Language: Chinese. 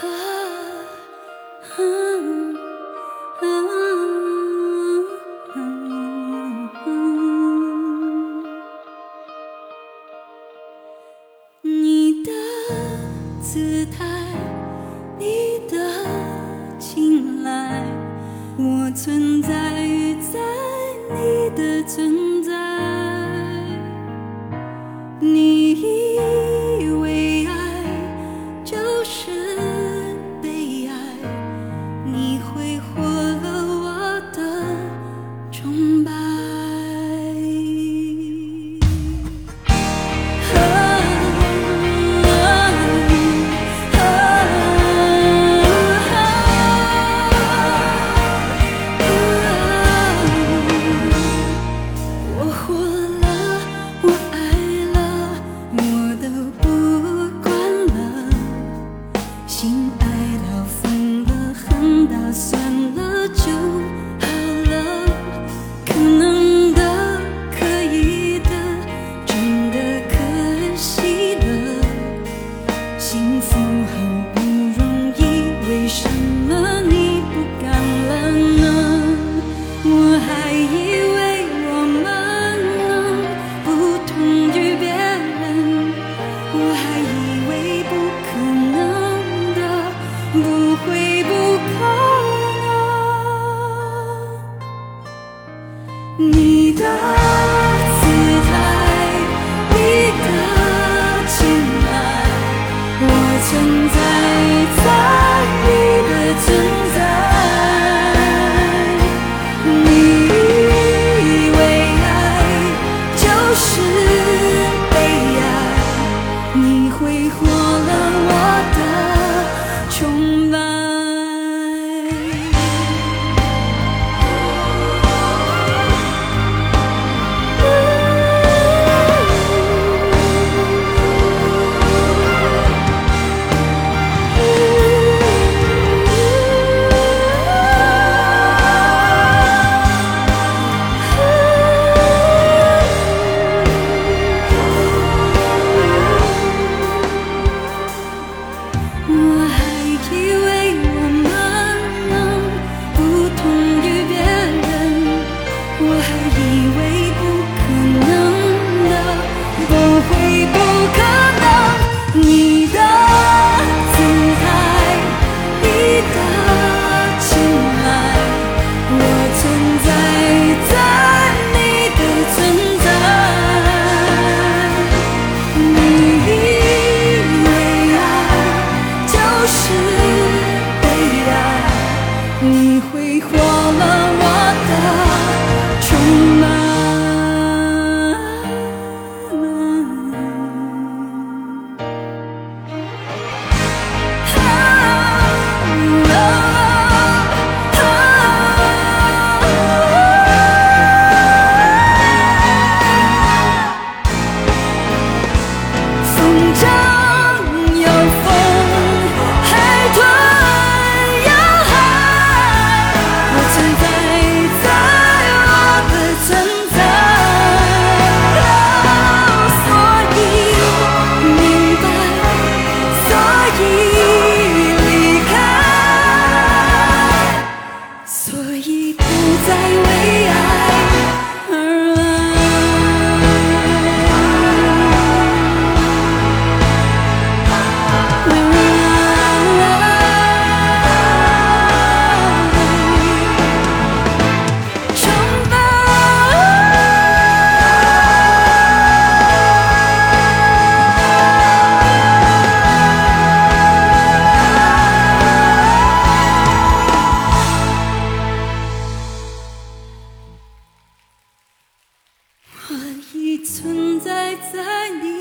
啊，你的姿态，你的青睐，我存在于在你的存贵。我活回不可存在在你